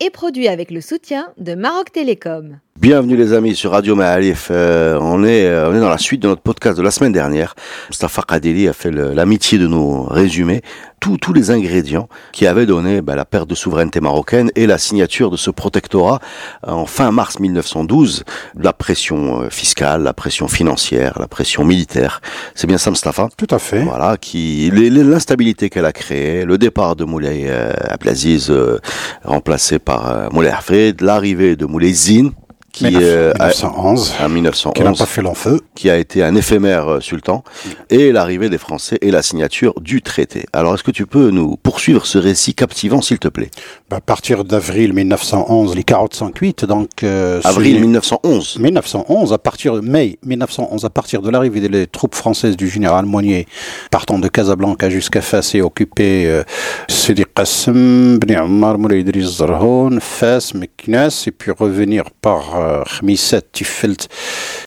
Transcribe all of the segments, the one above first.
est produit avec le soutien de Maroc Télécom. Bienvenue les amis sur Radio Ma'alif. Euh, on, est, euh, on est dans la suite de notre podcast de la semaine dernière. Mustafa Kadeli a fait l'amitié de nous résumer tous tous les ingrédients qui avaient donné bah, la perte de souveraineté marocaine et la signature de ce protectorat en fin mars 1912. La pression euh, fiscale, la pression financière, la pression militaire. C'est bien ça Mustafa? Tout à fait. Voilà, qui l'instabilité qu'elle a créée, le départ de Moulay euh, Abdelaziz euh, remplacé par euh, Moulay Hafid, l'arrivée de Moulay Zine qui euh, a- 1911, en qui n'a 1911, pas fait long feu. qui a été un éphémère euh, sultan, et l'arrivée des Français et la signature du traité. Alors, est-ce que tu peux nous poursuivre ce récit captivant, s'il te plaît? Bah, À partir d'avril 1911, les 45-8, donc... euh, Avril c'est- 1911. 1911, à partir de mai 1911, à partir de l'arrivée des troupes françaises du général Monnier, partant de Casablanca jusqu'à Fès et occupé euh, Sidi Qassem, Bni Ammar, Moulay Idriss Zarhoun, Fès, Meknes, et puis revenir par euh, Khmisset, Tifelt,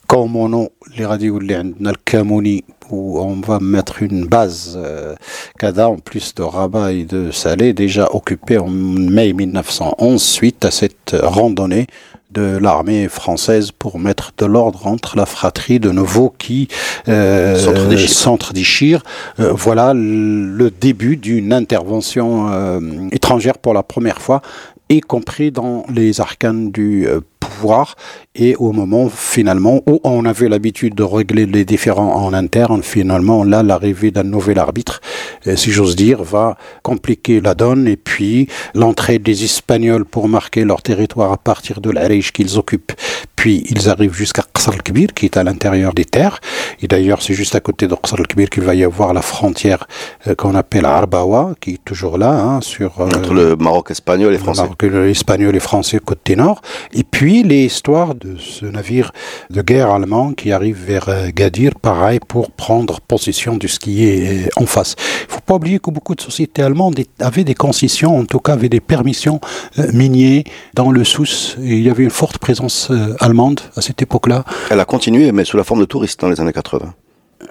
Kaumono, les radios اللي عندنا الكاموني où on va mettre une base euh, Kada en plus de Rabat et de Salé déjà occupé en mai 1911 suite à cette randonnée de l'armée française pour mettre de l'ordre entre la fratrie de nouveau qui euh, S'entre-déchire. s'entre-déchire. Euh, voilà le début d'une intervention euh, étrangère pour la première fois, y compris dans les arcanes du euh, pouvoir et au moment finalement où on avait l'habitude de régler les différends en interne, finalement là l'arrivée d'un nouvel arbitre, euh, si j'ose dire, va compliquer la donne et puis l'entrée des Espagnols pour marquer leur territoire à partir de l'Arish qu'ils occupent, puis ils arrivent jusqu'à Qasr al-Kbir qui est à l'intérieur des terres et d'ailleurs c'est juste à côté de Qasr al-Kbir qu'il va y avoir la frontière euh, qu'on appelle Arbawa qui est toujours là hein, sur euh, Entre le Maroc espagnol et français. alors que l'espagnol et français côté nord. Et puis l'histoire de ce navire de guerre allemand qui arrive vers euh, Gadir, pareil, pour prendre possession de ce qui est en face. Il faut pas oublier que beaucoup de sociétés allemandes avaient des concessions, en tout cas avaient des permissions euh, miniers dans le Sousse. Et il y avait une forte présence euh, allemande à cette époque-là. Elle a continué, mais sous la forme de touristes dans les années 80.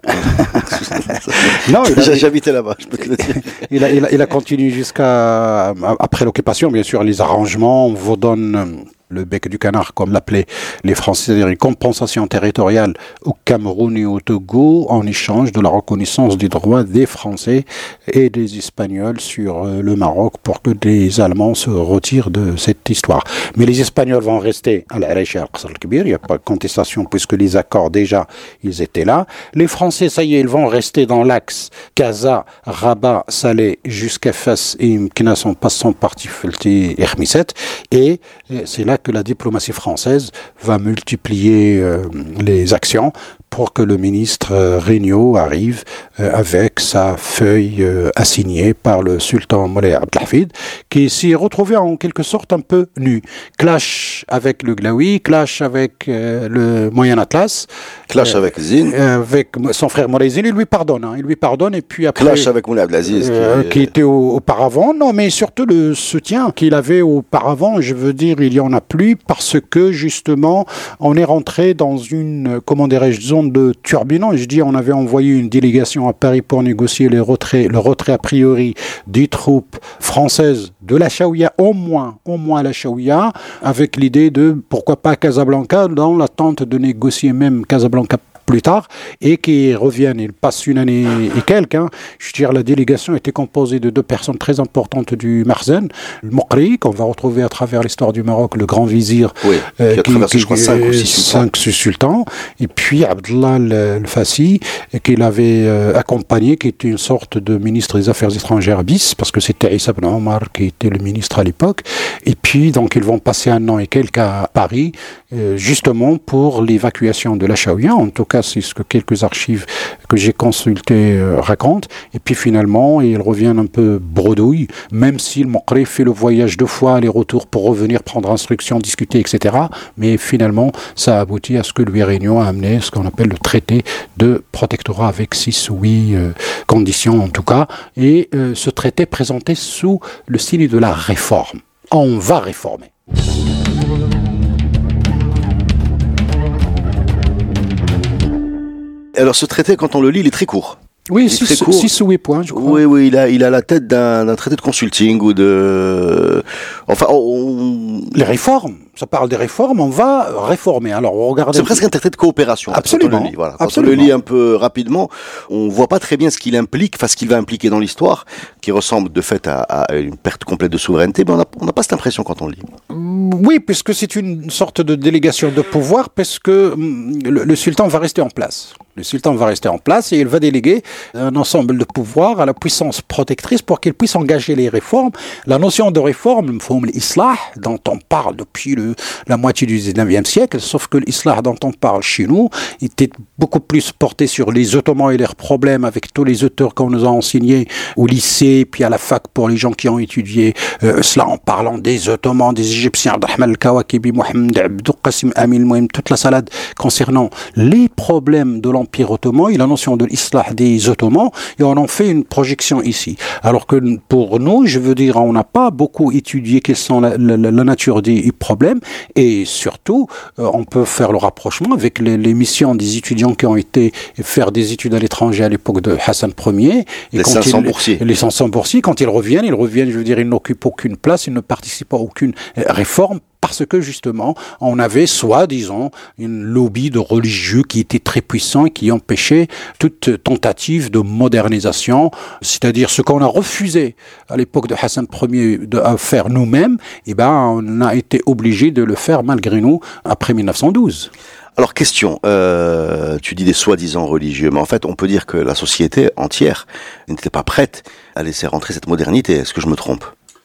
Non, J'habitais là-bas, je peux te le dire. il, a, il, a, il a continué jusqu'à après l'occupation, bien sûr, les arrangements, on vous donne le bec du canard, comme l'appelaient les Français, c'est-à-dire une compensation territoriale au Cameroun et au Togo en échange de la reconnaissance des droits des Français et des Espagnols sur euh, le Maroc pour que les Allemands se retirent de cette histoire. Mais les Espagnols vont rester à Qasr al-Kbir, il n'y a pas de contestation puisque les accords déjà, ils étaient là. Les Français, ça y est, ils vont rester dans l'axe Casa, Rabat, Salé jusqu'à Fès et Mknas en passant par Tiflti et. Et c'est là que la diplomatie française va multiplier euh, les actions pour que le ministre euh, Regnault arrive euh, avec sa feuille euh, assignée par le sultan Moulay Abdelhafid, qui s'y est retrouvé en quelque sorte un peu nu. Clash avec le Glaoui, clash avec le Moyen Atlas, Clash avec Zine, avec son frère Moulay Zine, il lui pardonne, hein, il lui pardonne et puis après... clash avec Moulay Abdelaziz. qui- Euh, qui était au- auparavant, non, mais surtout le soutien qu'il avait auparavant, je veux dire, il y en a plus parce que justement, on est rentré dans une, comment dirais-je, zone de turbulence. Je dis, on avait envoyé une délégation à Paris pour négocier le retrait a priori des troupes françaises de la Chaouia, au moins, au moins la Chaouia, avec l'idée de pourquoi pas Casablanca, dans l'attente de négocier même Casablanca plus tard et qui reviennent. Ils passent une année et quelques. hein. Je dire, la délégation était composée de deux personnes très importantes du Marzen, le Mokri, qu'on va retrouver à travers l'histoire du Maroc, le grand vizir, Oui, qui a traversé, je crois, cinq ou six sultans. cinq sultans, et puis Abdullah le, Fassi, et qu'il avait euh, accompagné, qui était une sorte de ministre des Affaires étrangères bis, parce que c'était Issa ibn Omar qui était le ministre à l'époque. Et puis, donc, ils vont passer un an et quelques à Paris, euh, justement pour l'évacuation de la Shaouia. En tout cas, c'est ce que quelques archives que j'ai consultées euh, racontent. Et puis finalement, ils reviennent un peu bredouille, même si le fait le voyage deux fois, aller-retour pour revenir prendre instruction, discuter, etc. Mais finalement, ça aboutit à ce que Louis Réunion a amené ce qu'on appelle le traité de protectorat avec six ou huit euh, conditions en tout cas. Et ce traité présenté sous le signe de la réforme. On va réformer. Alors ce traité, quand on le lit, il est très court. Oui, 6 ou 8 points, je crois. Oui, oui, il a, il a la tête d'un traité de consulting ou de... Enfin, on... Les réformes ça parle des réformes, on va réformer. Alors, regardez. C'est presque un traité de coopération. Absolument. Quand on le lit, voilà. Quand on le lit un peu rapidement, on voit pas très bien ce qu'il implique, enfin ce qu'il va impliquer dans l'histoire, qui ressemble de fait à, une perte complète de souveraineté, mais on n'a pas cette impression quand on le lit. Oui, puisque c'est une sorte de délégation de pouvoir, parce que hum, le sultan va rester en place. Le sultan va rester en place et il va déléguer un ensemble de pouvoirs à la puissance protectrice pour qu'il puisse engager les réformes. La notion de réforme, l'islah, dont on parle depuis le, la moitié du 19e siècle, sauf que l'islah dont on parle chez nous était beaucoup plus porté sur les Ottomans et leurs problèmes avec tous les auteurs qu'on nous a enseignés au lycée, puis à la fac pour les gens qui ont étudié euh, cela en parlant des Ottomans, des Égyptiens, d'Ahmed al-Kawakibi, Mohamed Abdou Qasim toute la salade concernant les problèmes de l'Empire ottoman et la notion de l'islah des Ottomans, et on en fait une projection ici. Alors que pour nous, je veux dire, on n'a pas beaucoup étudié quelles sont la, nature des problèmes, et surtout, euh, on peut faire le rapprochement avec les, missions des étudiants qui ont été faire des études à l'étranger à l'époque de Hassan Ier. Et les 500 boursiers. Les 500 boursiers, quand ils reviennent, ils reviennent, je veux dire, ils n'occupent aucune place, ils ne participent à aucune euh, réforme parce que justement, on avait soit, disons, une lobby de religieux qui était très puissant et qui empêchait toute tentative de modernisation, c'est-à-dire ce qu'on a refusé à l'époque de Hassan Ier de faire nous-mêmes, eh ben, on a été obligé de le faire malgré nous après 1912. Alors question, euh, tu dis des soi-disant religieux, mais en fait on peut dire que la société entière n'était pas prête à laisser rentrer cette modernité. Est-ce que je me trompe?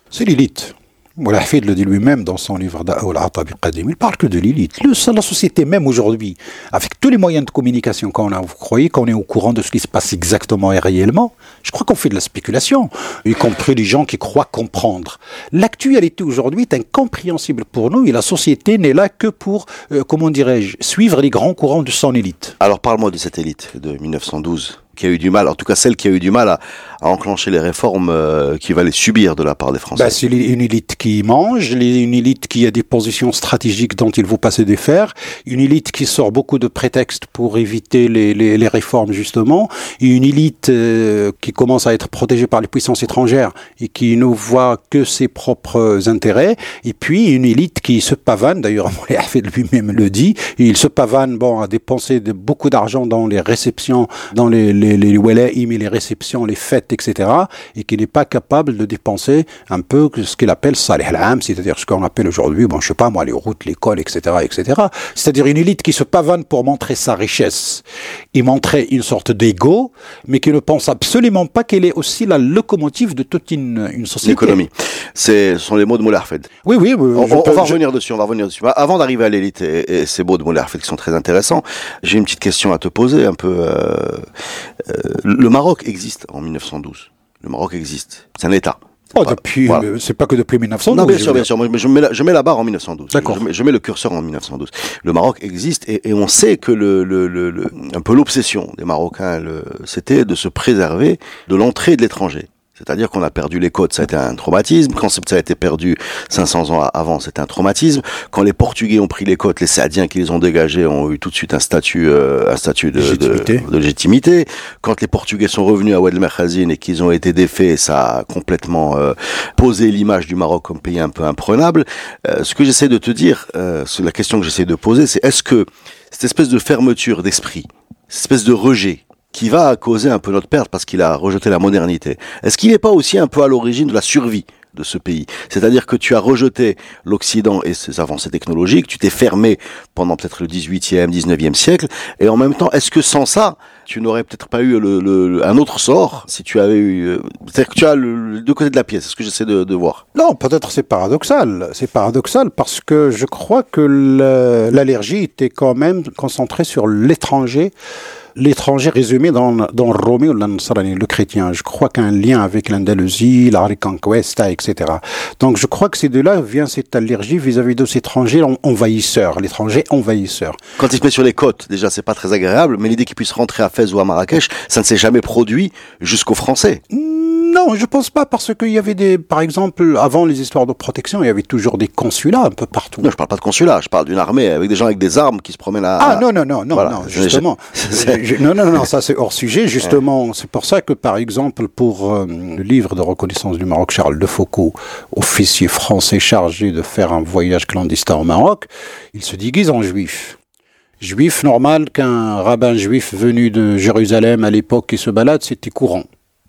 C'est l'élite. Moulahfid le dit lui-même dans son livre Da'aoul Atabi Qadim. Il parle que de l'élite. La société, même aujourd'hui, avec tous les moyens de communication qu'on a, vous croyez qu'on est au courant de ce qui se passe exactement et réellement? Je crois qu'on fait de la spéculation, y compris les gens qui croient comprendre. L'actualité aujourd'hui est incompréhensible pour nous et la société n'est là que pour, euh, comment dirais-je, suivre les grands courants de son élite. Alors parle-moi de cette élite de 1912 qui a eu du mal, en tout cas celle qui a eu du mal à, enclencher les réformes euh, qui va les subir de la part des Français. Bah, C'est une élite qui mange, une élite qui a des positions stratégiques dont il faut pas se défaire, une élite qui sort beaucoup de prétextes pour éviter les, réformes justement, une élite euh, qui commence à être protégée par les puissances étrangères et qui ne voit que ses propres intérêts, et puis une élite qui se pavane, d'ailleurs lui-même le dit, il se pavane bon, à dépenser beaucoup d'argent dans les réceptions, dans les, les les réceptions, les fêtes, etc., et qui n'est pas capable de dépenser un peu ce qu'il appelle salih al c'est-à-dire ce qu'on appelle aujourd'hui, bon, je sais pas moi, les routes, l'école, etc., etc. C'est-à-dire une élite qui se pavane pour montrer sa richesse et montrer une sorte d'ego, mais qui ne pense absolument pas qu'elle est aussi la locomotive de toute une, une société. L'économie. Ce sont les mots de Moulay Oui, oui. on, va revenir dessus, on va revenir dessus. Avant d'arriver à l'élite et, ces mots de Moulay qui sont très intéressants, j'ai une petite question à te poser, un peu. Euh, le Maroc existe en 1912. Le Maroc existe. C'est un État. Oh, depuis, euh, c'est pas que depuis 1912. Non, bien sûr, bien sûr. je mets, la, je mets la barre en 1912. D'accord. Je, mets le curseur en 1912. Le Maroc existe et, on sait que le, le, le un peu l'obsession des Marocains, c'était de se préserver de l'entrée de l'étranger. C'est-à-dire qu'on a perdu les côtes, ça a été un traumatisme. Quand ça a été perdu 500 ans avant, c'était un traumatisme. Quand les Portugais ont pris les côtes, les Saadiens qui les ont dégagés ont eu tout de suite un statut, euh, un statut de légitimité. De, légitimité. Quand les Portugais sont revenus à Oued et qu'ils ont été défaits, ça a complètement euh, posé l'image du Maroc comme pays un peu imprenable. Euh, ce que j'essaie de te dire, la question que j'essaie de poser, c'est est-ce que cette espèce de fermeture d'esprit, cette espèce de rejet qui va causer un peu notre perte parce qu'il a rejeté la modernité. Est-ce qu'il n'est pas aussi un peu à l'origine de la survie de ce pays? C'est-à-dire que tu as rejeté l'Occident et ses avancées technologiques, tu t'es fermé pendant peut-être le 18e, 19e siècle, et en même temps, est-ce que sans ça, tu n'aurais peut-être pas eu le, un autre sort si tu avais eu... Euh, c'est-à-dire que tu as le, deux côtés de la pièce, c'est ce que j'essaie de, de, voir? Non, peut-être c'est paradoxal. C'est paradoxal parce que je crois que l'allergie était quand même concentrée sur l'étranger l'étranger résumé dans, dans Roméo le chrétien. Je crois qu'un lien avec l'Andalousie, la Reconquista, etc. Donc je crois que c'est de là vient cette allergie vis-à-vis de ces étrangers envahisseurs, l'étranger envahisseur. Quand il se met sur les côtes, déjà c'est pas très agréable, mais l'idée qu'il puisse rentrer à Fès ou à Marrakech, ça ne s'est jamais produit jusqu'aux Français. Non, je pense pas parce qu'il y avait des, par exemple, avant les histoires de protection, il y avait toujours des consulats un peu partout. Non, je parle pas de consulat, je parle d'une armée avec des gens avec des armes qui se promènent à. Ah non non non non non justement. non non non ça c'est hors sujet justement. C'est pour ça que par exemple pour euh, le livre de reconnaissance du Maroc, Charles de Foucault, officier français chargé de faire un voyage clandestin au Maroc, il se déguise en juif juif normal qu'un rabbin juif venu de Jérusalem à l'époque qui se balade, c'était courant.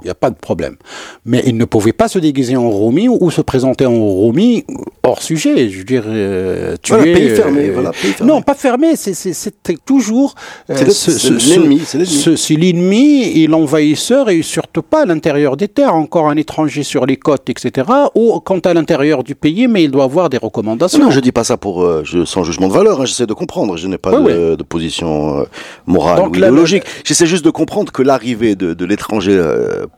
Il n'y a pas de problème. Mais il ne pouvait pas se déguiser en Romi ou, se présenter en Romi hors sujet. Je veux dire, euh, tu es, pays fermé, voilà, Non, pas fermé. C'était toujours. Euh, c'est l'ennemi. C'est l'ennemi et l'envahisseur et surtout pas à l'intérieur des terres. Encore un étranger sur les côtes, etc. Ou quant à l'intérieur du pays, mais il doit avoir des recommandations. Non, je dis pas ça pour euh, je, sans jugement de valeur. Hein, J'essaie de comprendre. Je n'ai pas de, de, position euh, morale ou idéologique. J'essaie juste de comprendre que l'arrivée de, de l'étranger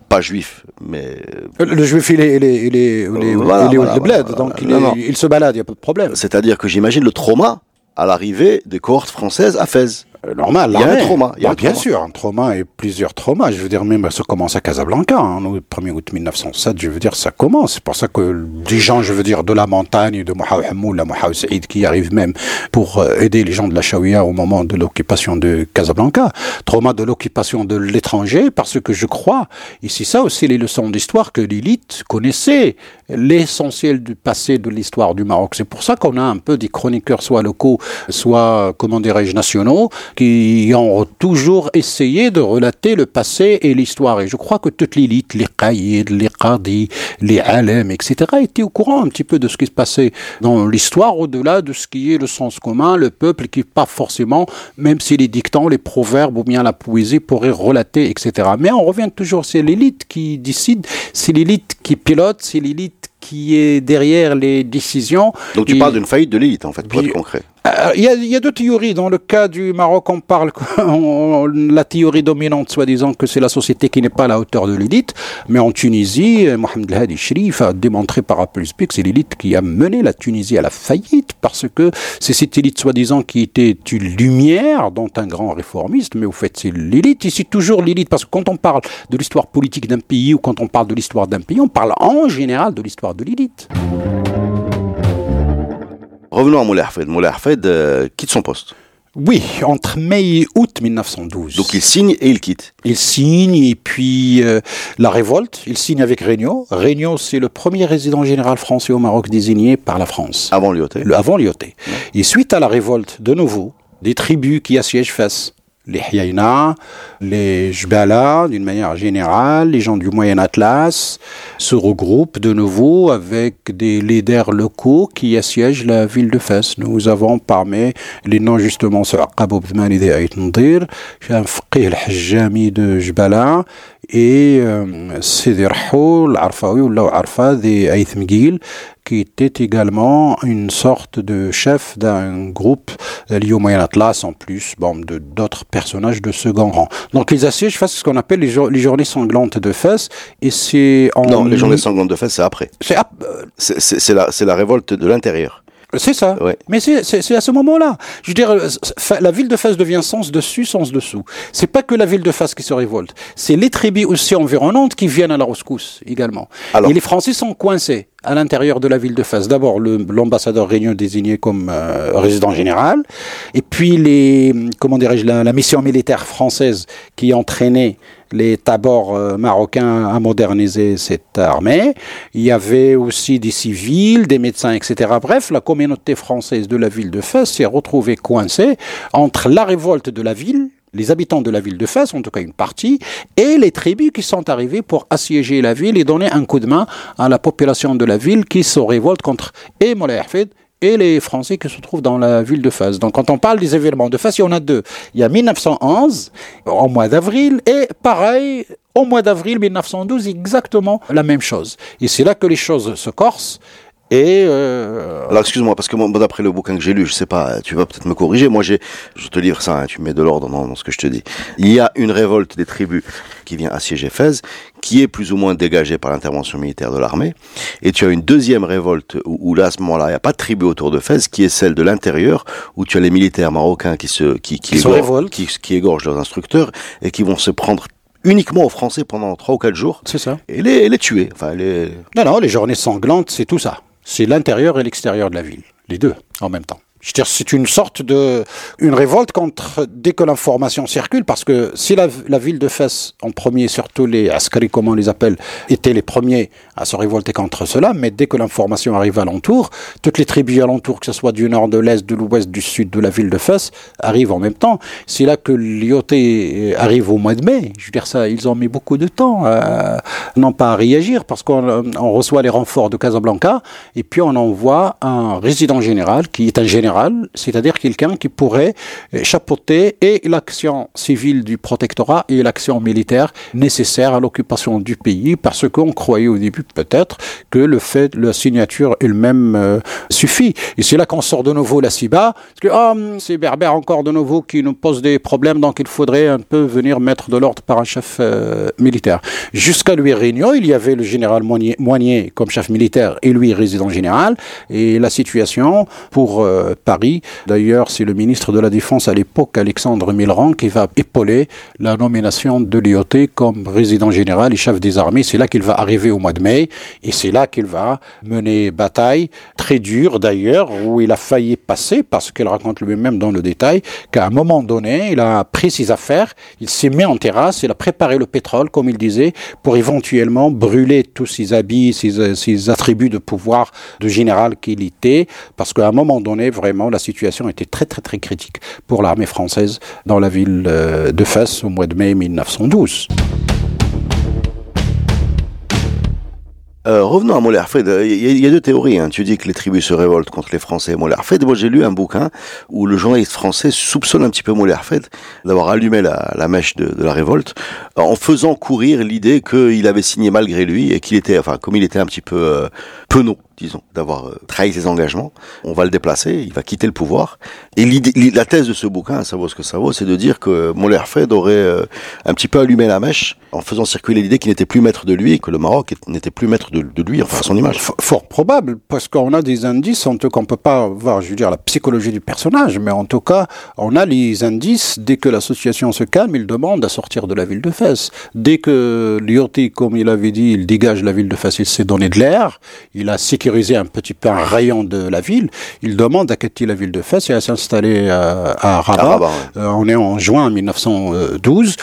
pas juif, mais... Le, juif, il est, il est, il est, il est, il est au bled, donc il, il, se balade, il n'y a pas de problème. C'est-à-dire que j'imagine le trauma à l'arrivée des cohortes françaises à Fès. Euh, normal. Il y a un trauma. Il y a bah, bien sûr, un trauma et plusieurs traumas. Je veux dire, même ça commence à Casablanca, hein, le 1er août 1907, je veux dire, ça commence. C'est pour ça que des gens, je veux dire, de la montagne, de Mohamed Hamoul, Mohamed Saïd, qui arrivent même pour euh, aider les gens de la Shawiya au moment de l'occupation de Casablanca. Trauma de l'occupation de l'étranger, parce que je crois, et c'est ça aussi les leçons d'histoire, que l'élite connaissait l'essentiel du passé de l'histoire du Maroc. C'est pour ça qu'on a un peu des chroniqueurs, soit locaux, soit, comment dirais-je, nationaux, qui ont toujours essayé de relater le passé et l'histoire. Et je crois que toute l'élite, les qaïds, les qadis, les alem, etc., étaient au courant un petit peu de ce qui se passait dans l'histoire, au-delà de ce qui est le sens commun, le peuple qui pas forcément, même si les dictants, les proverbes ou bien la poésie pourraient relater, etc. Mais on revient toujours, c'est l'élite qui décide, c'est l'élite qui pilote, c'est l'élite qui est derrière les décisions. Donc tu parles d'une faillite de l'élite, en fait, pour être concret. Euh, il y, a deux théories. Dans le cas du Maroc, on parle la théorie dominante, soi-disant que c'est la société qui n'est pas à la hauteur de l'élite. Mais en Tunisie, Mohamed El Hadi a démontré par A plus que c'est l'élite qui a mené la Tunisie à la faillite parce que c'est cette élite, soi-disant, qui était une lumière, dont un grand réformiste. Mais au fait, c'est l'élite. C'est toujours l'élite parce que quand on parle de l'histoire politique d'un pays ou quand on parle de l'histoire d'un pays, on parle en général de l'histoire de l'élite. Revenons à Moulay Hafed. Moulay Hafed euh, quitte son poste. Oui, entre mai et août 1912. Donc il signe et il quitte. Il signe et puis euh, la révolte, il signe avec Regnault. Regnault, c'est le premier résident général français au Maroc désigné par la France. Avant Lyoté. avant Lyoté. Et suite à la révolte, de nouveau, des tribus qui assiègent Fès les Hyaïna, les Jbala, d'une manière générale, les gens du Moyen Atlas, se regroupent de nouveau avec des leaders locaux qui assiègent la ville de Fès. Nous avons parmi les noms justement ce Aqab Bdmani de Aïtndir, al-Hajjami de Jbala et euh, Sidi Rahou, l'Arfaoui ou l'Arfa de Aïthmgil, qui était également une sorte de chef d'un groupe lié au Moyen Atlas en plus, bon, de d'autres personnages de second rang. Donc les assièges fassent ce qu'on appelle les, les, journées sanglantes de Fès, et c'est en... Non, les journées sanglantes de Fès, c'est après. C'est la, la révolte de l'intérieur. C'est ça. Mais c'est à ce moment-là. Je veux dire, euh, la ville de Fès devient sens dessus, sens dessous. C'est pas que la ville de Fès qui se révolte. C'est les tribus aussi environnantes qui viennent à la rescousse également. Et les Français sont coincés à l'intérieur de la ville de Fès. D'abord, l'ambassadeur réunion désigné comme euh, résident général. Et puis les, comment dirais-je, la, la, mission militaire française qui entraînait les tabors euh, marocains à moderniser cette armée. Il y avait aussi des civils, des médecins, etc. Bref, la communauté française de la ville de Fès s'est retrouvée coincée entre la révolte de la ville, les habitants de la ville de Fès, en tout cas une partie, et les tribus qui sont arrivées pour assiéger la ville et donner un coup de main à la population de la ville qui se révolte contre et les Français qui se trouvent dans la ville de Fès. Donc quand on parle des événements de Fès, il y en a deux. Il y a 1911, au mois d'avril, et pareil, au mois d'avril 1912, exactement la même chose. Et c'est là que les choses se corsent. Et euh... alors excuse-moi parce que moi d'après le bouquin que j'ai lu, je sais pas, tu vas peut-être me corriger. Moi j'ai, je te livre ça, hein, tu mets de l'ordre dans, dans, ce que je te dis. Il y a une révolte des tribus qui vient assiéger Fès, qui est plus ou moins dégagée par l'intervention militaire de l'armée. Et tu as une deuxième révolte où, où là à ce moment-là il n'y a pas de tribu autour de Fès, qui est celle de l'intérieur où tu as les militaires marocains qui se qui qui, qui, égorgent, qui, qui égorgent leurs instructeurs et qui vont se prendre uniquement aux Français pendant trois ou quatre jours. C'est ça. Et les, les tuer. Enfin, les... Non, non, les journées sanglantes, c'est tout ça c'est l'intérieur et l'extérieur de la ville, les deux en même temps. C'est une sorte de, une révolte contre, dès que l'information circule, parce que si la, ville de Fès, en premier, surtout les Askari, comme on les appelle, étaient les premiers à se révolter contre cela, mais dès que l'information arrive alentour, toutes les tribus alentour, que ce soit du nord, de l'est, de l'ouest, du sud de la ville de Fès, arrivent en même temps. C'est là que l'IOT arrive au mois de mai. Je veux dire, ça, ils ont mis beaucoup de temps, à, non pas à réagir, parce qu'on on reçoit les renforts de Casablanca, et puis on envoie un résident général, qui est un général c'est-à-dire quelqu'un qui pourrait chapeauter et l'action civile du protectorat et l'action militaire nécessaire à l'occupation du pays, parce qu'on croyait au début peut-être que le fait de la signature elle-même euh, suffit. Et c'est là qu'on sort de nouveau la CIBA, parce que oh, c'est Berbère encore de nouveau qui nous pose des problèmes, donc il faudrait un peu venir mettre de l'ordre par un chef euh, militaire. Jusqu'à Louis Réunion, il y avait le général Moigné, comme chef militaire et lui résident général, et la situation pour euh, Paris. D'ailleurs, c'est le ministre de la Défense à l'époque, Alexandre Milran, qui va épauler la nomination de l'IOT comme président général et chef des armées. C'est là qu'il va arriver au mois de mai et c'est là qu'il va mener bataille très dure d'ailleurs, où il a failli passer parce qu'il raconte lui-même dans le détail qu'à un moment donné, il a pris ses affaires, il s'est mis en terrasse, il a préparé le pétrole, comme il disait, pour éventuellement brûler tous ses habits, ses, ses attributs de pouvoir de général qu'il était, parce qu'à un moment donné, vraiment, la situation était très très très critique pour l'armée française dans la ville de Fès au mois de mai 1912. Euh, revenons à Moller Fred. Il y, y, a deux théories. Hein. Tu dis que les tribus se révoltent contre les Français. Moller Fred. Moi, j'ai lu un bouquin où le journaliste français soupçonne un petit peu Moller Fred d'avoir allumé la, mèche de, la révolte en faisant courir l'idée qu'il avait signé malgré lui et qu'il était, enfin, comme il était un petit peu euh, penaud disons, d'avoir euh, trahi ses engagements. On va le déplacer, il va quitter le pouvoir. Et la thèse de ce bouquin, ça vaut ce que ça vaut, c'est de dire que Molerfed aurait euh, un petit peu allumé la mèche en faisant circuler l'idée qu'il n'était plus maître de lui, que le Maroc n'était plus maître de, de, lui, enfin son image. Fort probable, parce qu'on a des indices, en tout cas, on peut pas voir, je veux dire, la psychologie du personnage, mais en tout cas, on a les indices, dès que l'association se calme, il demande à sortir de la ville de Fès. Dès que Lyotti, comme il avait dit, il dégage la ville de Fès, il s'est donné de l'air, il a sécurisé un petit peu un rayon de la ville, il demande à quitter la ville de Fès et à s'installer à, à, Rabat. À Rabat ouais. euh, on est en juin 1912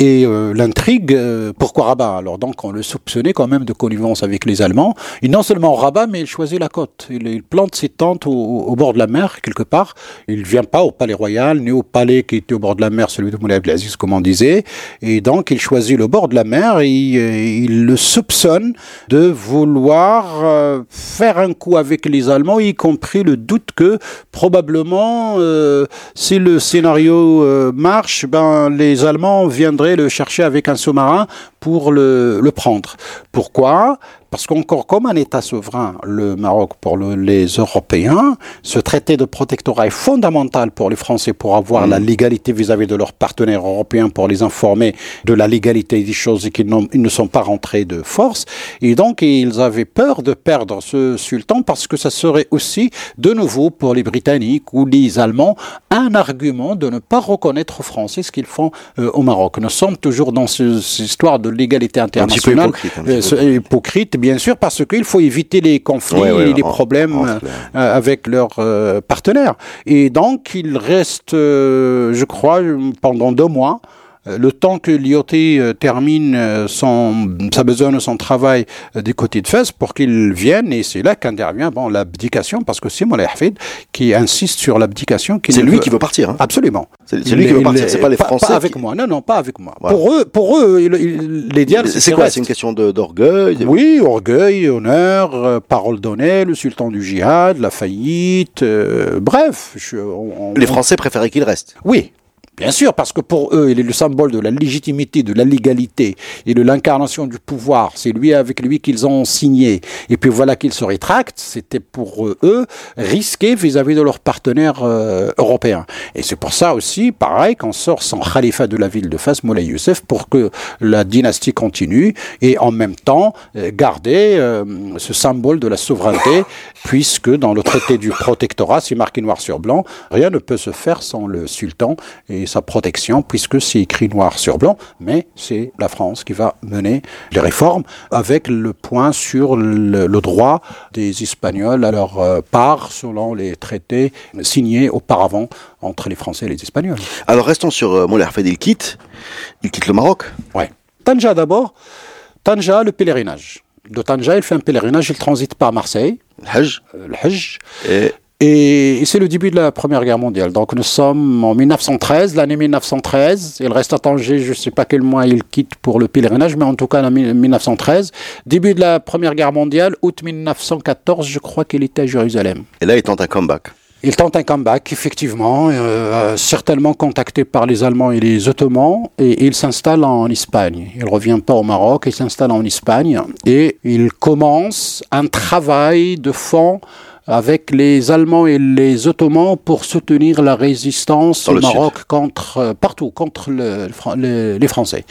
et euh, l'intrigue, euh, pourquoi Rabat? Alors donc on le soupçonnait quand même de connivence avec les Allemands. Et non seulement Rabat, mais il choisit la côte. Il, il plante ses tentes au, au, bord de la mer, quelque part. Il ne vient pas au palais royal, ni au palais qui était au bord de la mer, celui de Moulay Abdelaziz, comme on disait. Et donc il choisit le bord de la mer et il, il le soupçonne de vouloir euh, faire un coup avec les Allemands, y compris le doute que probablement, euh, si le scénario euh, marche, ben, les Allemands viendraient le chercher avec un sous-marin pour le, prendre. Pourquoi? Parce qu'encore comme un État souverain, le Maroc pour le, les Européens, ce traité de protectorat est fondamental pour les Français pour avoir mmh. la légalité vis-à-vis -vis de leurs partenaires européens, pour les informer de la légalité des choses et qu'ils ne sont pas rentrés de force. Et donc ils avaient peur de perdre ce sultan parce que ça serait aussi de nouveau pour les Britanniques ou les Allemands un argument de ne pas reconnaître aux Français ce qu'ils font euh, au Maroc. Nous sommes toujours dans ce, cette histoire de l'égalité internationale, hypocrite, euh, hypocrite bien sûr, parce qu'il faut éviter les conflits Ouais, ouais, et les en- problèmes en- euh, avec leurs euh, partenaires. Et donc, il reste, euh, je crois, pendant deux mois, euh, le temps que l'IOT euh, termine euh, son, sa besoin de son travail des côtés de Fès pour qu'il vienne, et c'est là qu'intervient bon, l'abdication, parce que c'est Moulay Hafid qui insiste sur l'abdication. C'est lui qui veut partir. Hein. Absolument. C'est lui qui veut partir, c'est pas les Français. Pas, avec moi, non, non, pas avec moi. Pour eux, pour eux les diables, c'est quoi C'est une question d'orgueil? Oui, orgueil, honneur, parole donnée, le sultan du djihad, la faillite, bref. les Français préféraient qu'il reste. Oui, Bien sûr, parce que pour eux, il est le symbole de la légitimité, de la légalité et de l'incarnation du pouvoir. C'est lui avec lui qu'ils ont signé. Et puis voilà qu'ils se rétractent. C'était pour eux risqué vis-à-vis de leurs partenaires euh, européens. Et c'est pour ça aussi, pareil, qu'on sort sans khalifa de la ville de Fès, Moulay Youssef, pour que la dynastie continue et en même temps euh, garder euh, ce symbole de la souveraineté, puisque dans le traité du protectorat, c'est marqué noir sur blanc, rien ne peut se faire sans le sultan et sa protection, puisque c'est écrit noir sur blanc, mais c'est la France qui va mener les réformes, avec le point sur le, droit des Espagnols à leur euh, part, selon les traités signés auparavant entre les Français et les Espagnols. Alors restons sur euh, Moulay il quitte, il quitte le Maroc. Ouais. Tanja d'abord. Tanja, le pèlerinage. De Tanja, il fait un pèlerinage, il transite par Marseille. Le Hajj. Euh, le Hajj. Et et c'est le début de la Première Guerre mondiale. Donc nous sommes en 1913, l'année 1913. Il reste à Tanger, je ne sais pas quel mois il quitte pour le pèlerinage, mais en tout cas en 1913. Début de la Première Guerre mondiale, août 1914, je crois qu'il était à Jérusalem. Et là, il tente un comeback. Il tente un comeback, effectivement, euh, certainement contacté par les Allemands et les Ottomans, et il s'installe en Espagne. Il revient pas au Maroc, il s'installe en Espagne, et il commence un travail de fond avec les Allemands et les Ottomans pour soutenir la résistance au Maroc contre euh, partout contre les Français.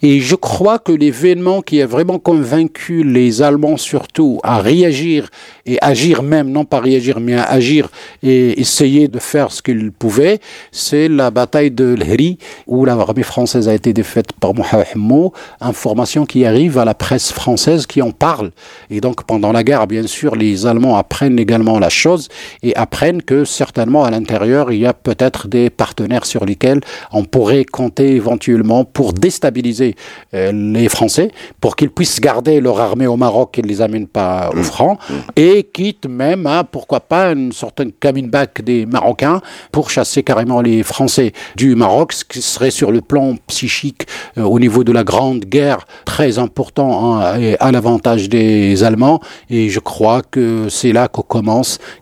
Et je crois que l'événement qui a vraiment convaincu les Allemands surtout à réagir et agir même, non pas réagir, mais à agir et essayer de faire ce qu'ils pouvaient, c'est la bataille de l'Hri, où l'armée française a été défaite par Mohamed Hammo, information qui arrive à la presse française qui en parle. Et donc pendant la guerre, bien sûr, les Allemands apprennent également la chose et apprennent que certainement à l'intérieur, il y a peut-être des partenaires sur lesquels on pourrait compter éventuellement pour déstabiliser euh, les Français, pour qu'ils puissent garder leur armée au Maroc et ne les amènent pas au mmh. franc, mmh. et quitte même à, pourquoi pas, une sorte de coming back des Marocains pour chasser carrément les Français du Maroc, ce qui serait sur le plan psychique euh, au niveau de la Grande Guerre très important hein, et à l'avantage des Allemands. Et je crois que c'est là qu'on commence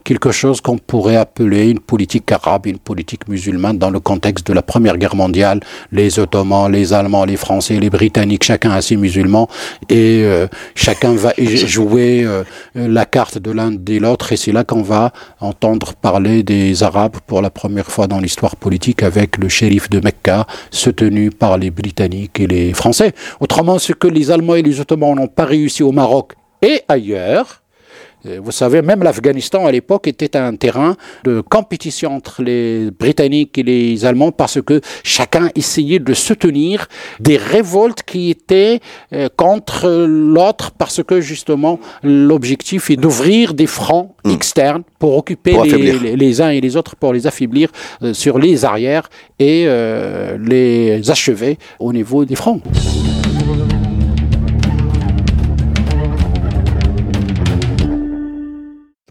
quelque chose qu'on pourrait appeler une politique arabe, une politique musulmane dans le contexte de la Première Guerre mondiale. Les Ottomans, les Allemands, les Français, les Britanniques, chacun a ses musulmans et euh, chacun va jouer euh, la carte de l'un et l'autre, et c'est là qu'on va entendre parler des Arabes pour la première fois dans l'histoire politique avec le shérif de Mecca, soutenu par les Britanniques et les Français. Autrement, ce que les Allemands et les Ottomans n'ont pas réussi au Maroc et ailleurs, vous savez, même l'Afghanistan à l'époque était un terrain de compétition entre les Britanniques et les Allemands parce que chacun essayait de soutenir des révoltes qui étaient euh, contre l'autre parce que justement l'objectif est d'ouvrir des fronts hmm. externes pour occuper les, uns et les autres, pour les affaiblir euh, sur les arrières et les achever au niveau des fronts.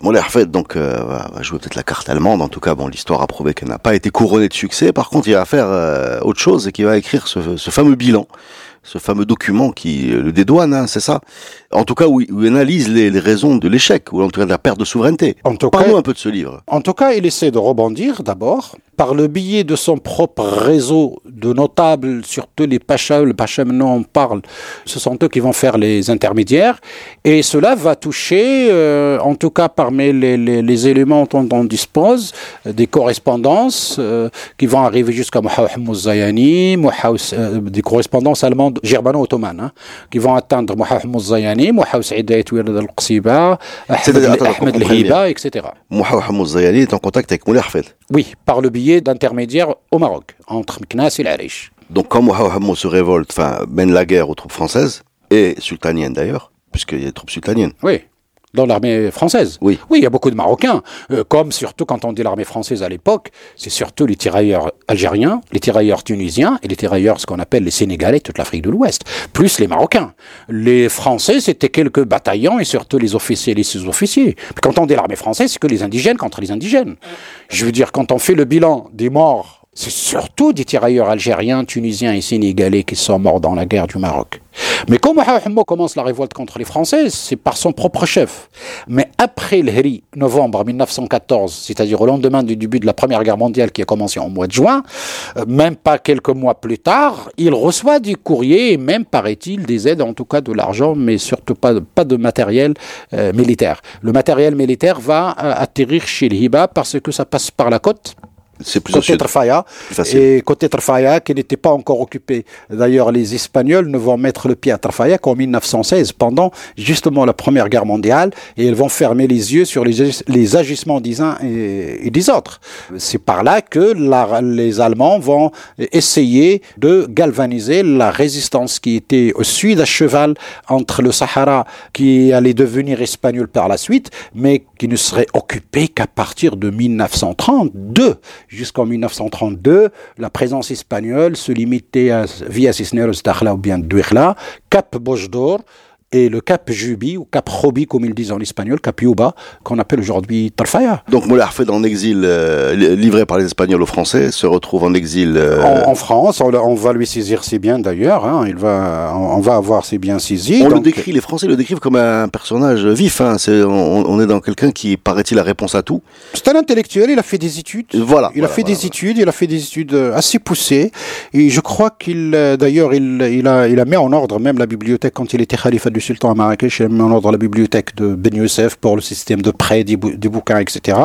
Moulay Hafed donc euh, va jouer peut-être la carte allemande. En tout cas, bon, l'histoire a prouvé qu'elle n'a pas été couronnée de succès. Par contre, il va faire euh, autre chose et qu'il va écrire ce, fameux bilan, ce fameux document qui le dédouane, hein, c'est ça? En tout cas, où, il analyse les, les raisons de l'échec ou en tout cas de la perte de souveraineté. Parlons un peu de ce livre. En tout cas, il essaie de rebondir d'abord par le biais de son propre réseau de notables, surtout les pachas, le pacha maintenant on parle, ce sont eux qui vont faire les intermédiaires, et cela va toucher, euh, en tout cas parmi les, les, les, éléments dont on dispose, euh, des correspondances euh, qui vont arriver jusqu'à Mohamed Zayani, des correspondances allemandes germano-ottomanes, hein, qui vont atteindre Mohamed Zayani, Mohamed Saïd al-Qsiba, Ahmed al-Hiba, etc. Mohamed Zayani est en contact avec Moulay Oui, par le biais d'intermédiaire au Maroc, entre Meknas et l'Arish. Donc quand Mohamed se révolte, enfin mène la guerre aux troupes françaises, et sultaniennes d'ailleurs, puisqu'il y a des troupes sultaniennes. Oui. Dans l'armée française. Oui. Oui, il y a beaucoup de Marocains. Euh, comme surtout quand on dit l'armée française à l'époque, c'est surtout les tirailleurs algériens, les tirailleurs tunisiens et les tirailleurs, ce qu'on appelle les Sénégalais, toute l'Afrique de l'Ouest, plus les Marocains. Les Français, c'était quelques bataillons et surtout les officiers et les sous-officiers. Quand on dit l'armée française, c'est que les indigènes contre les indigènes. Je veux dire, quand on fait le bilan des morts c'est surtout des tirailleurs algériens, tunisiens et sénégalais qui sont morts dans la guerre du Maroc. Mais comme Hammo commence la révolte contre les Français, c'est par son propre chef. Mais après le Hri, novembre 1914, c'est-à-dire au lendemain du début de la Première Guerre mondiale qui a commencé en mois de juin, euh, même pas quelques mois plus tard, il reçoit des courriers et même, paraît-il, des aides, en tout cas de l'argent, mais surtout pas, pas de matériel euh, militaire. Le matériel militaire va euh, atterrir chez le Hiba parce que ça passe par la côte. C'est plus côté Trafaya. Et côté Trafaya, qui n'était pas encore occupé. D'ailleurs, les Espagnols ne vont mettre le pied à Trafaya qu'en 1916, pendant justement la Première Guerre mondiale, et ils vont fermer les yeux sur les, les agissements des uns et, des autres. C'est par là que les Allemands vont essayer de galvaniser la résistance qui était au sud à cheval entre le Sahara, qui allait devenir espagnol par la suite, mais qui ne serait occupé qu'à partir de 1932 Jusqu'en 1932, la présence espagnole se limitait à via Cisneros d'Akhla ou bien Duikhla, Cap Bojdour, et le cap Jubi, ou cap Robi, comme ils disent en espagnol, cap Yuba, qu'on appelle aujourd'hui Tarfaya. Donc Moulay fait en exil, euh, livré par les Espagnols aux Français, se retrouve en exil. Euh, en, France, on, va lui saisir ses biens d'ailleurs, hein, il va, on, va avoir ses biens saisis. On le décrit, les Français le décrivent comme un personnage vif, hein, on, est dans quelqu'un qui paraît-il la réponse à tout. C'est un intellectuel, il a fait des études. Voilà. Il a fait des études, il a fait des études euh, assez poussées, et je crois qu'il, d'ailleurs, il, il, a, il a mis en ordre même la bibliothèque quand il était khalifa du sultan à Marrakech, il a mis en ordre la bibliothèque de Ben Youssef pour le système de prêt des, bouquins, etc.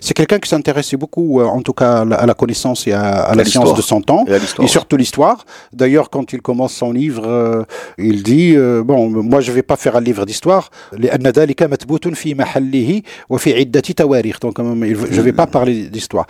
C'est quelqu'un qui s'intéressait beaucoup, euh, en tout cas, à la connaissance et à, la science de son temps, et, surtout l'histoire. D'ailleurs, quand il commence son livre, euh, il dit, euh, bon, moi je vais pas faire un livre d'histoire, donc je vais pas parler d'histoire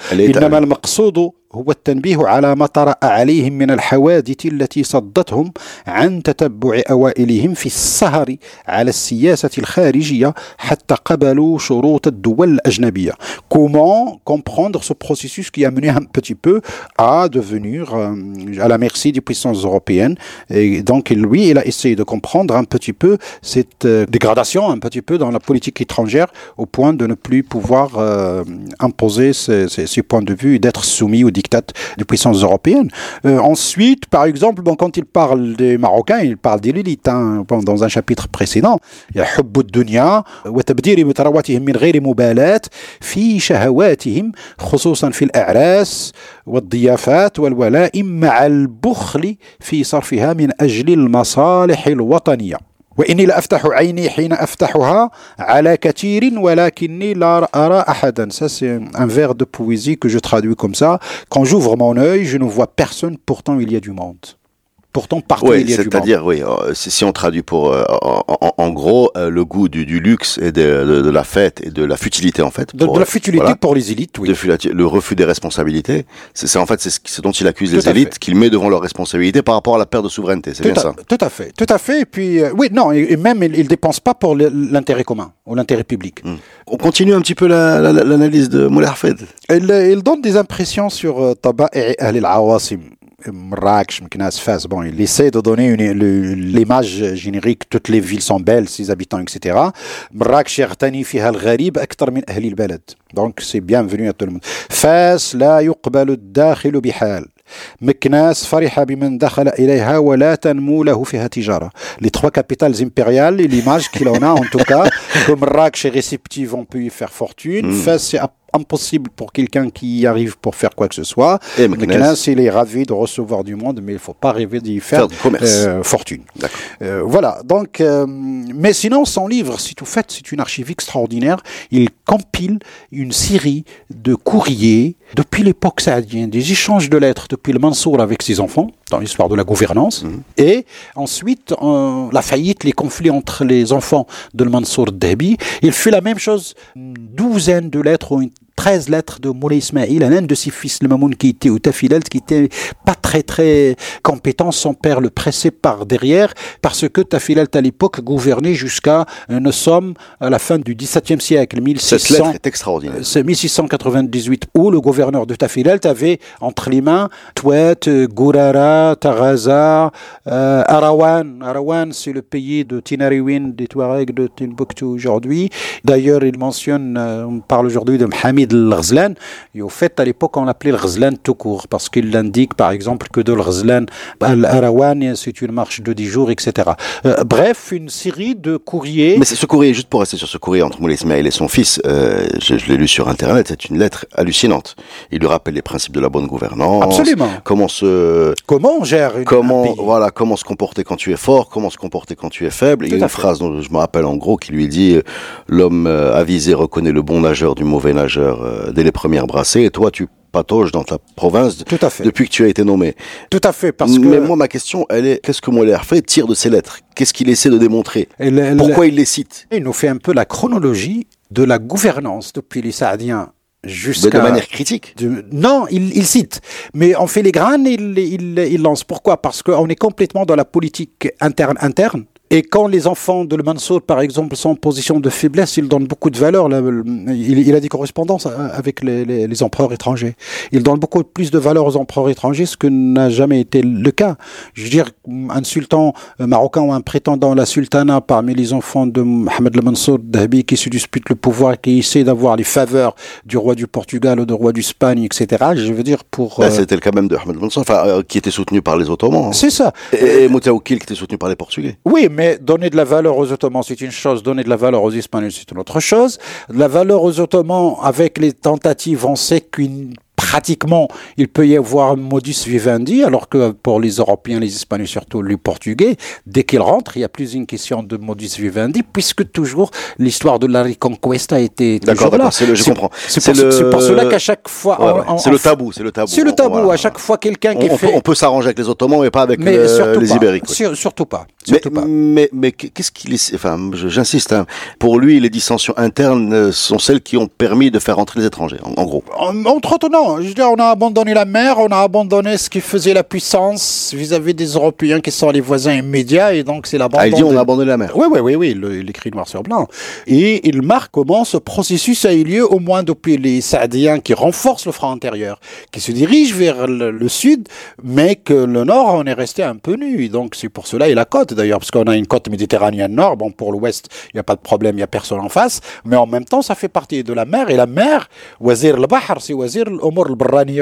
هو التنبيه على ما طرأ عليهم من الحوادث التي صدتهم عن تتبع أوائلهم في السهر على السياسة الخارجية حتى قبلوا شروط الدول الأجنبية. Comment comprendre ce processus qui a mené un petit peu à devenir euh, à la merci des puissances européennes. Et donc lui, il a essayé de comprendre un petit peu cette euh, dégradation un petit peu dans la politique étrangère au point de ne plus pouvoir euh, imposer ses, ses, ses, points de vue et d'être soumis aux dictates des puissances européennes. Euh, ensuite, par exemple, bon, quand il parle des Marocains, il parle des l'élite. Hein, dans un chapitre précédent, il y a حب الدنيا وتبدير مترواتهم من غير مبالاة في شهواتهم خصوصا في الأعراس والضيافات والولائم مع البخل في صرفها من أجل المصالح الوطنية وإني لأفتح عيني حين أفتحها على كثير ولكني لا أرى أحدا ça c'est un vers de poésie que je traduis comme ça quand j'ouvre mon œil je ne vois personne pourtant il y a du monde Pourtant, partout, oui, il y a C'est-à-dire, oui, euh, si on traduit pour, euh, en, gros, euh, le goût du, du luxe et de, de, la fête et de la futilité, en fait. de, la futilité pour les élites, oui. le refus des responsabilités. C'est en fait, c'est ce dont il accuse les élites, qu'il met devant leurs responsabilités par rapport à la perte de souveraineté. C'est bien ça. Tout à fait, tout à fait. Et puis, oui, non, et, même, il ne dépense pas pour l'intérêt commun ou l'intérêt public. Hmm. On continue un petit peu l'analyse de Moulay Hafed. Il, il, donne des impressions sur Taba et al-Awasim. Marrakech, Fès, bon, il essaie de donner l'image générique, toutes les villes sont belles, ses habitants, etc. Marrakech يغتني فيها الغريب أكثر من أهل البلد. Donc c'est bienvenu à tout le monde. فاس لا يقبل الداخل بحال. مكناس فرح بمن دخل إليها ولا تنمو له فيها تجارة. Les trois capitales impériales, l'image qu'il en a en tout cas, que Marrakech est réceptive, on peut y faire fortune. Mm. Fès, c'est impossible pour quelqu'un qui y arrive pour faire quoi que ce soit. Et Meknès, il est ravi de recevoir du monde, mais il ne faut pas rêver d'y faire, euh, fortune. Euh, voilà. Donc, euh, mais sinon, son livre, si tout fait, c'est une archive extraordinaire. Il compile une série de courriers depuis l'époque saadienne, des échanges de lettres depuis le Mansour avec ses enfants dans l'histoire de la gouvernance, mhm. et ensuite la faillite, les conflits entre les enfants de Mansour Debi. Il fait la même chose, une douzaine de lettres ou une 13 lettres de Moulay Ismail, un de ses fils, le Mamoun, qui était au Tafilalt, qui était pas très très compétent. Son père le pressait par derrière parce que Tafilalt à l'époque gouvernait jusqu'à une somme à la fin du XVIIe siècle, 1600, Cette lettre est extraordinaire. c'est 1698, où le gouverneur de Tafilalt avait entre les mains Touet, Gourara, Taraza, euh, Arawan. Arawan, c'est le pays de Tinariwin, des Touaregs de Timbuktu aujourd'hui. D'ailleurs, il mentionne, euh, on parle aujourd'hui de Mohamed al-Ghazlan. Et au fait, à l'époque, on l'appelait le Ghazlan tout court, parce qu'il indique, par exemple, que de l'Ghazlan al-Arawan, c'est une marche de 10 jours, etc. Euh, bref, une série de courriers. Mais c'est ce courrier, juste pour rester sur ce courrier entre Moulay Ismail et son fils, je, je l'ai lu sur Internet, c'est une lettre hallucinante. Il lui rappelle les principes de la bonne gouvernance. Absolument. Comment se, Comment on gère une, un comment, voilà, comment se comporter quand tu es fort, comment se comporter quand tu es faible. Il y a une fait. phrase dont je me rappelle en gros qui lui dit, euh, l'homme euh, avisé reconnaît le bon nageur du mauvais nageur euh, dès les premières brassées, et toi tu patauges dans ta province Tout à fait. depuis que tu as été nommé. Tout à fait, parce que... Mais moi, ma question, elle est, qu'est-ce que Moulay Harfé tire de ces lettres? Qu'est-ce qu'il essaie de démontrer? Pourquoi il les cite? Il nous fait un peu la chronologie de la gouvernance depuis les Saadiens jusqu'à... de manière critique. de- Non, il, il cite. Mais en filigrane, il, il, il lance. Pourquoi? Parce qu'on est complètement dans la politique interne. interne. Et quand les enfants de Le Mansour, par exemple, sont en position de faiblesse, il donne beaucoup de valeur. là, le- Il, il a des correspondances euh, avec les, les- les empereurs étrangers. Il donne beaucoup plus de valeur aux empereurs étrangers, ce que n'a jamais été le cas. Je veux dire, un sultan euh, marocain ou un prétendant à la sultana parmi les enfants de Mohamed Le Mansour Dahabi qui se disputent le pouvoir, qui essaie d'avoir les faveurs du roi du Portugal ou du roi d'Espagne, etc. Je veux dire, pour... Là, euh, C'était le cas même de Ahmed Mansour, enfin, euh, qui était soutenu par les Ottomans. hein. c'est ça. Et, et Moutaoukil qui était soutenu par les Portugais. Oui, mais donner de la valeur aux Ottomans, c'est une chose. Donner de la valeur aux Espagnols, c'est une autre chose. De la valeur aux Ottomans, avec les tentatives, on sait qu'une pratiquement, il peut y avoir un modus vivendi, alors que pour les Européens, les Espagnols, surtout les Portugais, dès qu'ils rentrent, il n'y a plus une question de modus vivendi, puisque toujours l'histoire de la Reconquista était toujours là. d'accord, je comprends. C'est pour, le- pour cela qu'à chaque fois... Ouais, ouais. C'est le tabou, c'est le tabou. C'est le tabou. Voilà. À chaque fois, quelqu'un qui on fait... peut, on peut s'arranger avec les Ottomans, mais pas avec mais le- surtout les pas. Ibériques. ouais. Sur- surtout pas. Mais, pas. mais, mais qu'est-ce qu'il Enfin, j'insiste. hein. Pour lui, les dissensions internes euh, sont celles qui ont permis de faire entrer les étrangers, en, en gros. En- Entre autres, non. Je veux dire, on a abandonné la mer, on a abandonné ce qui faisait la puissance vis-à-vis des Européens qui sont les voisins immédiats, et donc c'est l'abandon. Ah, il dit on a abandonné la mer. Oui, oui, oui, oui, le- il écrit noir sur blanc. Et il marque comment ce processus a eu lieu, au moins depuis les Saadiens qui renforcent le front intérieur, qui se dirigent vers le, le sud, mais que le nord, on est resté un peu nu. Et donc c'est pour cela, et la côte d'ailleurs, parce qu'on a une côte méditerranéenne nord, bon, pour l'ouest, il n'y a pas de problème, il n'y a personne en face, mais en même temps, ça fait partie de la mer, et la mer, Wazir al-Bahr, c'est Wazir al-Umur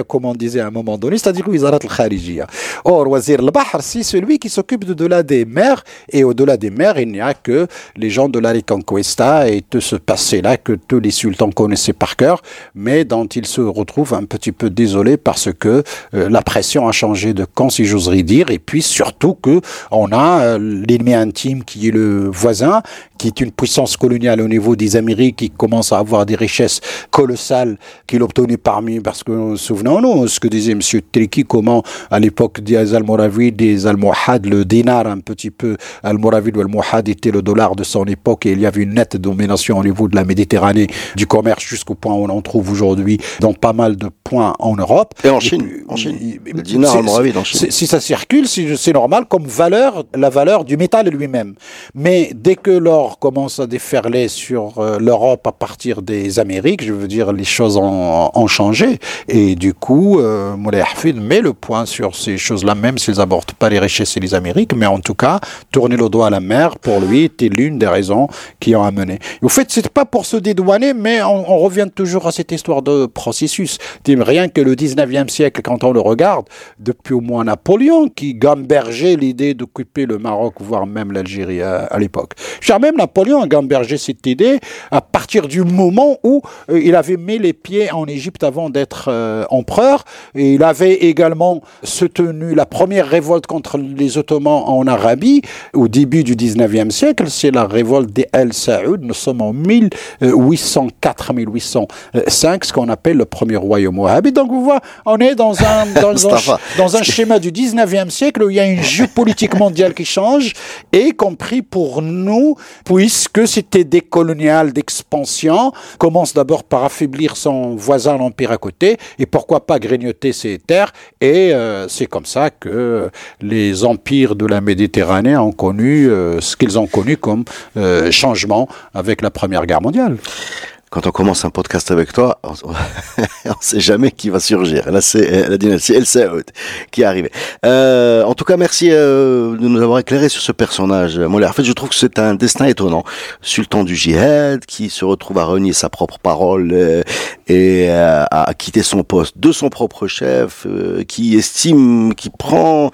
comme on disait à un moment donné, c'est-à-dire Wizarat al-Kharijiyya. Or, Wazir al-Bahr, c'est celui qui s'occupe de delà des mers, et au-delà des mers, il n'y a que les gens de la Reconquista et de ce passé-là que tous les sultans connaissaient par cœur, mais dont ils se retrouvent un petit peu désolés parce que euh, la pression a changé de camp, si j'oserais dire, et puis surtout que on a euh, l'ennemi intime qui est le voisin, qui est une puissance coloniale au niveau des Amériques, qui commence à avoir des richesses colossales qu'il obtenait parmi, parce que souvenons-nous ce que disait M. Triki, comment à l'époque des Almoravides, des Almohades, le dinar un petit peu, Almoravide ou Almohade était le dollar de son époque et il y avait une nette domination au niveau de la Méditerranée, du commerce jusqu'au point où on en trouve aujourd'hui dans pas mal de points en Europe. Et en Chine, puis, en Chine. il- Le dinar c'est- almoravide en Chine. c'est- Si ça circule, c'est normal comme valeur, la valeur du métal lui-même. Mais dès que l'or commence à déferler sur euh, l'Europe à partir des Amériques, je veux dire, les choses ont, ont changé. Et du coup, euh, Moulay Hafid met le point sur ces choses-là, même s'ils n'abordent pas les richesses et les Amériques. Mais en tout cas, tourner le doigt à la mer, pour lui, était l'une des raisons qui ont amené. Et au fait, c'est pas pour se dédouaner, mais on, revient toujours à cette histoire de processus. Rien que le 19e siècle, quand on le regarde, depuis au moins Napoléon, qui gambergeait l'idée d'occuper le Maroc, voire même l'Algérie à, à l'époque. Même Napoléon a gambergé cette idée à partir du moment où euh, il avait mis les pieds en Égypte avant d'être euh, empereur. Et il avait également soutenu la première révolte contre les Ottomans en Arabie au début du 19e siècle. C'est la révolte des El Saoud. Nous sommes en 1804-1805, ce qu'on appelle le premier royaume wahhabite. Donc vous voyez, on est dans un, dans, un, dans un schéma du 19e siècle où il y a une géopolitique mondiale qui change, y compris pour nous, puisque c'était décolonial d'expansion, commence d'abord par affaiblir son voisin, l'empire à côté, et pourquoi pas grignoter ses terres, et euh, c'est comme ça que les empires de la Méditerranée ont connu euh, ce qu'ils ont connu comme euh, changement avec la Première Guerre mondiale quand on commence un podcast avec toi, on ne sait jamais qui va surgir. Là, c'est la dynastie El Saoud qui est arrivée. Euh, en tout cas, merci euh, de nous avoir éclairé sur ce personnage. Moi, en fait, je trouve que c'est un destin étonnant. Sultan du djihad qui se retrouve à renier sa propre parole euh, et euh, à quitter son poste de son propre chef, euh, qui estime, qui prend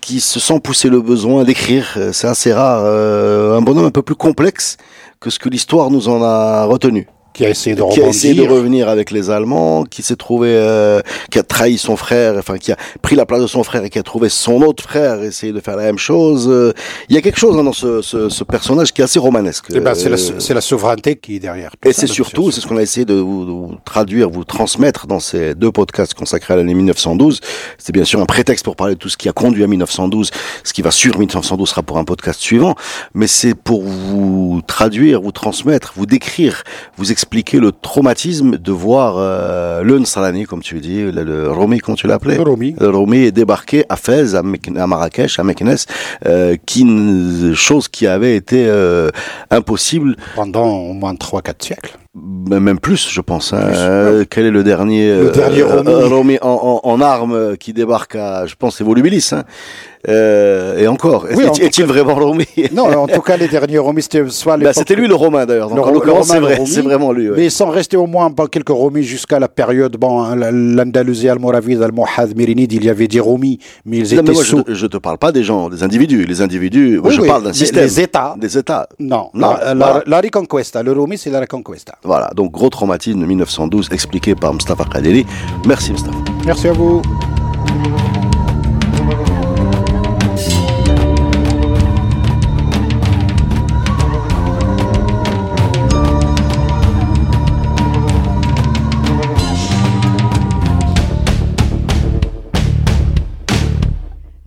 qui se sent pousser le besoin d'écrire. C'est assez rare. un bonhomme un peu plus complexe que ce que l'histoire nous en a retenu qui a essayé de qui a essayé de revenir avec les Allemands, qui s'est trouvé, euh, qui a trahi son frère, enfin qui a pris la place de son frère et qui a trouvé son autre frère, essayé de faire la même chose. Euh, il y a quelque chose hein, dans ce, ce, ce, personnage qui est assez romanesque. Eh ben, c'est la, euh, la, souveraineté qui est derrière. et c'est surtout, c'est ce qu'on a essayé de vous, de vous, traduire, vous transmettre dans ces deux podcasts consacrés à l'année 1912. C'est bien sûr un prétexte pour parler de tout ce qui a conduit à 1912. Ce qui va sur 1912 sera pour un podcast suivant, mais c'est pour vous traduire, vous transmettre, vous décrire, vous expliquer expliquer le traumatisme de voir euh, le Nsrani, comme tu dis, le, le Romi, comment tu l'appelais Le Romi. Le Romi débarqué à Fès, à, à Marrakech, à Meknes, euh, qui, chose qui avait été euh, impossible. Pendant au moins 3-4 siècles même plus, je pense. Hein. Euh, quel est le dernier, le dernier euh, Romi, en, en, en, armes qui débarque à, je pense, c'est Volubilis. Hein. Euh, et encore, oui, est-il vraiment Romi Non, en tout cas, les derniers Romis, c'était soit bah, C'était lui le Romain d'ailleurs. Donc, en l'occurrence, c'est vrai, c'est vraiment lui. Ouais. Mais ils sont restés au moins quelques Romis jusqu'à la période, bon, hein, l'Andalousie, Almoravide, Almohad, Mérinide, il y avait des Romis, mais ils non, étaient mais moi, sous. Je, je te parle pas des gens, des individus. Les individus, Oui, je oui, parle d'un système. les États. Des États. Non, Non, la, voilà. la. Le Romi, c'est la Reconquista. Voilà, donc gros traumatisme de 1912 expliqué par Mustafa Kadeli. Merci Mustafa. Merci à vous.